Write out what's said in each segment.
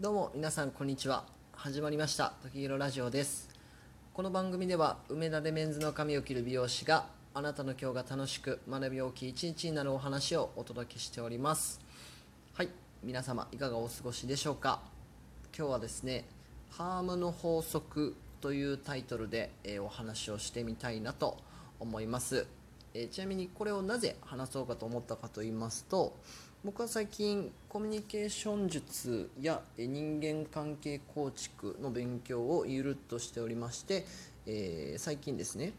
どうも皆さんこんにちは。始まりました。時広ラジオです。この番組では梅田でメンズの髪を切る美容師があなたの今日が楽しく学び大きい一日になるお話をお届けしております。はい。皆様いかがお過ごしでしょうか。今日はですねハームの法則というタイトルで、えお話をしてみたいなと思います、えちなみにこれをなぜ話そうかと思ったかと言いますと僕は最近コミュニケーション術や人間関係構築の勉強をゆるっとしておりまして、えー最近ですね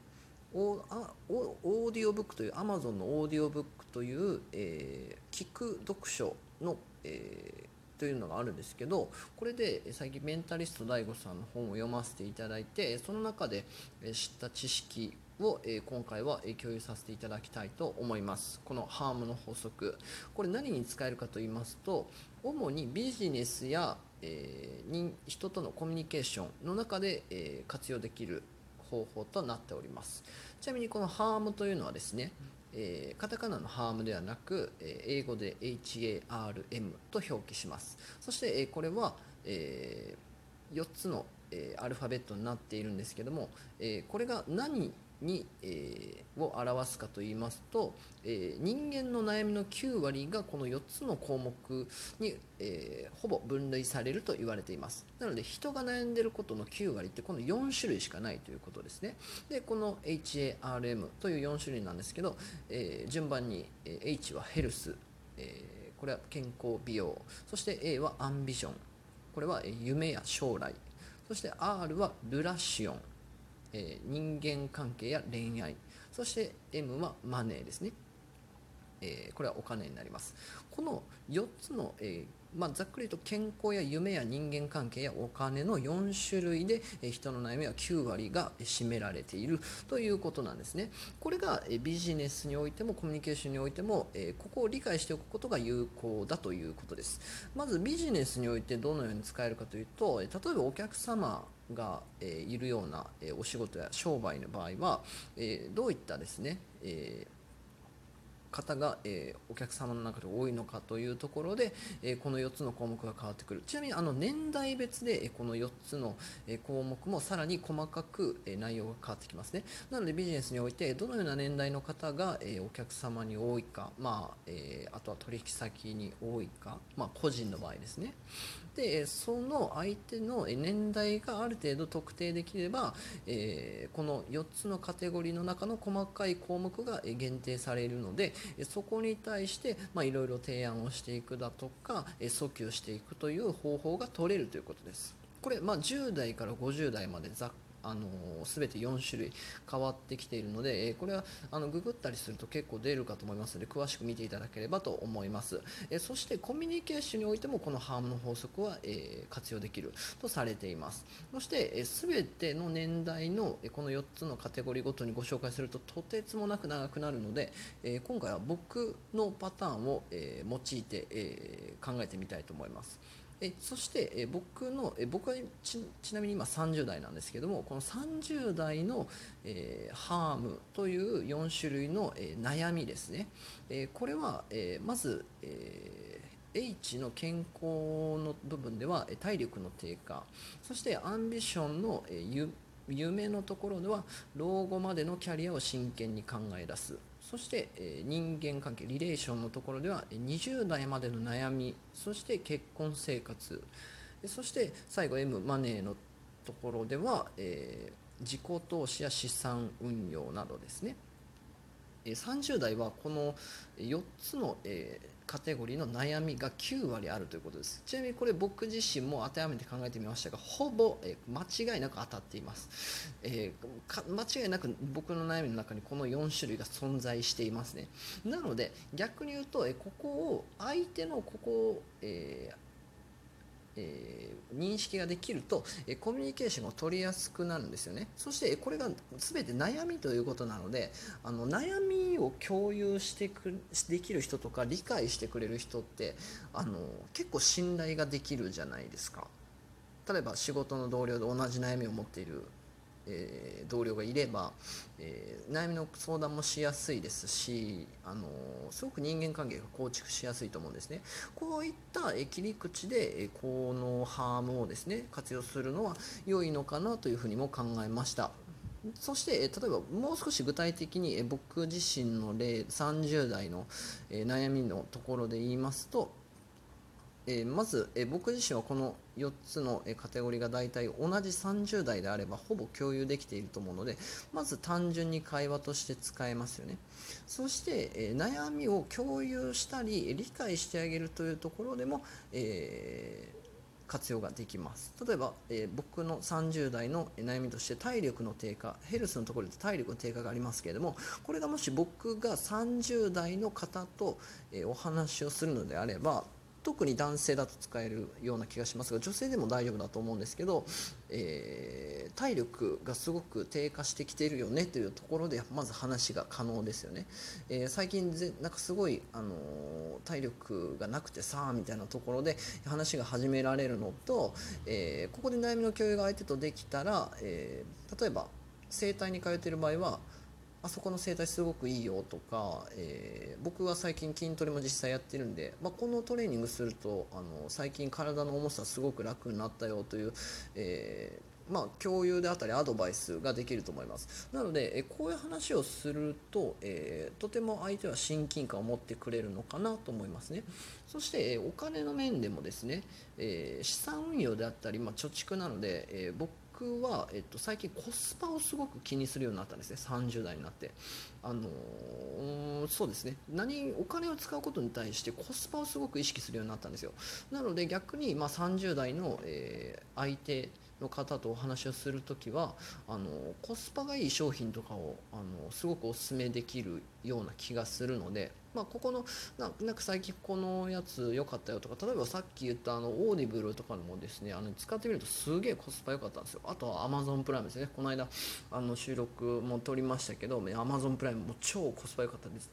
オーディオブックという Amazon のオーディオブックという、えー聞く読書の、えーというのがあるんですけどこれで最近メンタリスト DAIGO さんの本を読ませていただいてその中で知った知識を、え今回はえ共有させていただきたいと思います。このハームの法則。これ何に使えるかと言いますと主にビジネスや、えー人とのコミュニケーションの中で、え活用できる方法となっております。ちなみにこのハームというのはですね、えーカタカナのハームではなく、えー英語で HARM と表記します。そして、えーこれは、え4つの、えアルファベットになっているんですけども、えこれが何に、えーを表すかと言いますと、えー人間の悩みの9割がこの4つの項目に、えーほぼ分類されると言われています。なので人が悩んでることの9割ってこの4種類しかないということですね。でこの HARM という4種類なんですけど、え順番に、H はヘルス、えこれは健康美容そして A はアンビションこれは夢や将来そして R はルラシオン、えー人間関係や恋愛。そして M はマネーですね、えーこれはお金になります。この4つの、えーまあ、ざっくり言うと健康や夢や人間関係やお金の4種類で、え人の悩みは9割が占められている。ということなんですね。これがえビジネスにおいてもコミュニケーションにおいても、えここを理解しておくことが有効だということです。まずビジネスにおいてどのように使えるかというとえ例えばお客様が、えーいるような、えお仕事や商売の場合は、えどういったですね、え方が、えお客様の中で多いのかというところで、えこの4つの項目が変わってくる。ちなみにあの年代別で、えこの4つの、え項目もさらに細かく、え内容が変わってきますね。なのでビジネスにおいてどのような年代の方が、えお客様に多いか、まあえあとは取引先に多いか、まあ、個人の場合ですね。でその相手の年代がある程度特定できれば、えーこの4つのカテゴリーの中の細かい項目が限定されるのでそこに対していろいろ提案をしていくだとか訴求していくという方法が取れるということです。これ、まあ、10代から50代までざっあの全て4種類変わってきているので、えこれはあのググったりすると結構出るかと思いますので詳しく見ていただければと思います、えそしてコミュニケーションにおいてもこのハームの法則は、え活用できるとされています。そして、え全ての年代のこの4つのカテゴリーごとにご紹介するととてつもなく長くなるので、え今回は僕のパターンを、え用いて、え考えてみたいと思います。えそしてえ僕のえ僕はちなみに今30代なんですけどもこの30代の、えーハームという4種類の、えー悩みですね、えーこれは、えまず、え H の健康の部分では体力の低下そしてアンビションの、え夢のところでは老後までのキャリアを真剣に考え出す。そして、え人間関係リレーションのところでは20代までの悩みそして結婚生活そして最後 M マネーのところでは、え自己投資や資産運用などですね。30代はこの4つの、カテゴリーの悩みが9割あるということです。ちなみにこれ僕自身も当てはめて考えてみましたがほぼ、間違いなく当たっています、え間違いなく僕の悩みの中にこの4種類が存在していますね。なので逆に言うと、ここを相手のここを、ええー認識ができると、えコミュニケーションを取りやすくなるんですよね。そしてこれが全て悩みということなのであの悩みを共有してくできる人とか理解してくれる人ってあの結構信頼ができるじゃないですか。例えば仕事の同僚で同じ悩みを持っている、え、同僚がいれば、えー、悩みの相談もしやすいですし、あのすごく人間関係が構築しやすいと思うんですね。こういった切り口でこのハームをですね活用するのは良いのかなというふうにも考えました。そして例えばもう少し具体的に僕自身の例30代の悩みのところで言いますとえまず、え僕自身はこの4つの、えカテゴリーが大体同じ30代であればほぼ共有できていると思うのでまず単純に会話として使えますよね。そして、え悩みを共有したり理解してあげるというところでも、え活用ができます。例えば、えー、僕の30代の悩みとして体力の低下ヘルスのところで体力の低下がありますけれどもこれがもし僕が30代の方と、えー、お話をするのであれば特に男性だと使えるような気がしますが女性でも大丈夫だと思うんですけど、えー、体力がすごく低下してきているよねというところでまず話が可能ですよね、えー、最近ぜなんかすごい、あのー、体力がなくてさあみたいなところで話が始められるのと、えここで悩みの共有が相手とできたら、え例えば整体に通っている場合はあそこの整体すごくいいよとか、えー、僕は最近筋トレも実際やってるんで、まあ、このトレーニングするとあの最近体の重さすごく楽になったよという、えー、まあ、共有であったりアドバイスができると思います。なので、えこういう話をすると、えー、とても相手は親近感を持ってくれるのかなと思いますね。そして、えお金の面でもですね、え資産運用であったり、まあ、貯蓄なので、え僕僕は、えっと、最近コスパをすごく気にするようになったんですね。30代になって。あのー、そうですね。何お金を使うことに対してコスパをすごく意識するようになったんですよ。なので逆に、まあ、30代の、えー、相手の方とお話をするときはあのコスパがいい商品とかをあのすごくおすすめできるような気がするのでまあ、ここのなんか最近このやつ良かったよとか例えばさっき言ったあのオーディブルとかもですねあの使ってみるとすげえコスパ良かったんですよ。あとはアマゾンプライムですね。この間あの収録も撮りましたけどアマゾンプライムも超コスパ良かったです。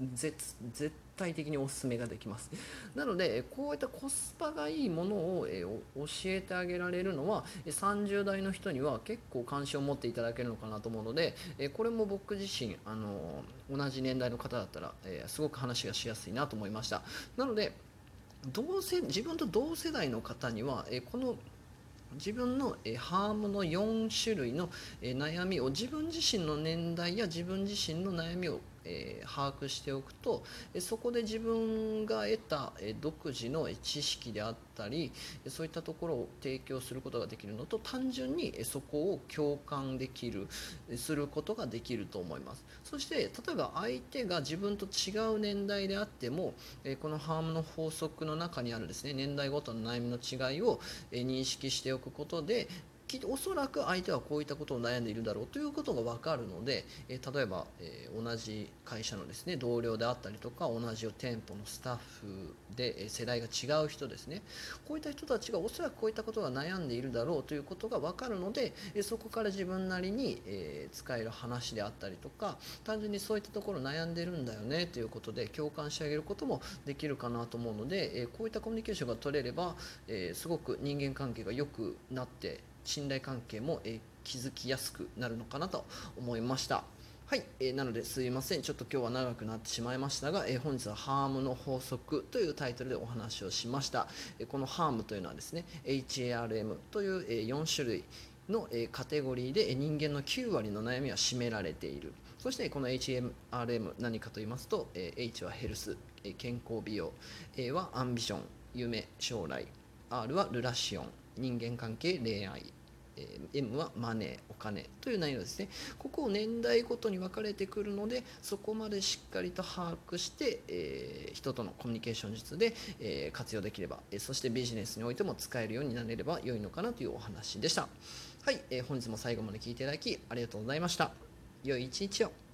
絶対的におすすめができます。なのでこういったコスパがいいものを教えてあげられるのは30代の人には結構関心を持っていただけるのかなと思うのでこれも僕自身あの同じ年代の方だったらすごく話がしやすいなと思いました。なので同世自分と同世代の方にはえこの自分のえハームの4種類のえ悩みを自分自身の年代や自分自身の悩みをえー、把握しておくとそこで自分が得た独自の知識であったりそういったところを提供することができるのと単純にそこを共感できるすることができると思います。そして例えば相手が自分と違う年代であってもこのハームの法則の中にあるですね年代ごとの悩みの違いを認識しておくことできおそらく相手はこういったことを悩んでいるだろうということが分かるので、え例えば、え同じ会社のですね同僚であったりとか同じ店舗のスタッフで、え世代が違う人ですね。こういった人たちがおそらくこういったことが悩んでいるだろうということが分かるので、えそこから自分なりに、え使える話であったりとか単純にそういったところ悩んでるんだよねということで共感してあげることもできるかなと思うので、えこういったコミュニケーションが取れれば、えすごく人間関係が良くなって信頼関係も、え築きやすくなるのかなと思いました。はい、えー、なのですいません、ちょっと今日は長くなってしまいましたが、えー、本日はハームの法則というタイトルでお話をしました。えー、このハームというのはですね、HARM という、えー、4種類の、えー、カテゴリーで、人間の9割の悩みは占められている。そしてこの HMRM 何かと言いますと、えー、H はヘルス、えー、健康美容、A はアンビション、夢、将来、R はルラシオン、人間関係、恋愛、え M はマネーお金という内容ですね。ここを年代ごとに分かれてくるのでそこまでしっかりと把握して、えー、人とのコミュニケーション術で、えー、活用できれば、えそしてビジネスにおいても使えるようになれれば良いのかなというお話でした。はい、え、本日も最後まで聞いていただきありがとうございました。良い一日を。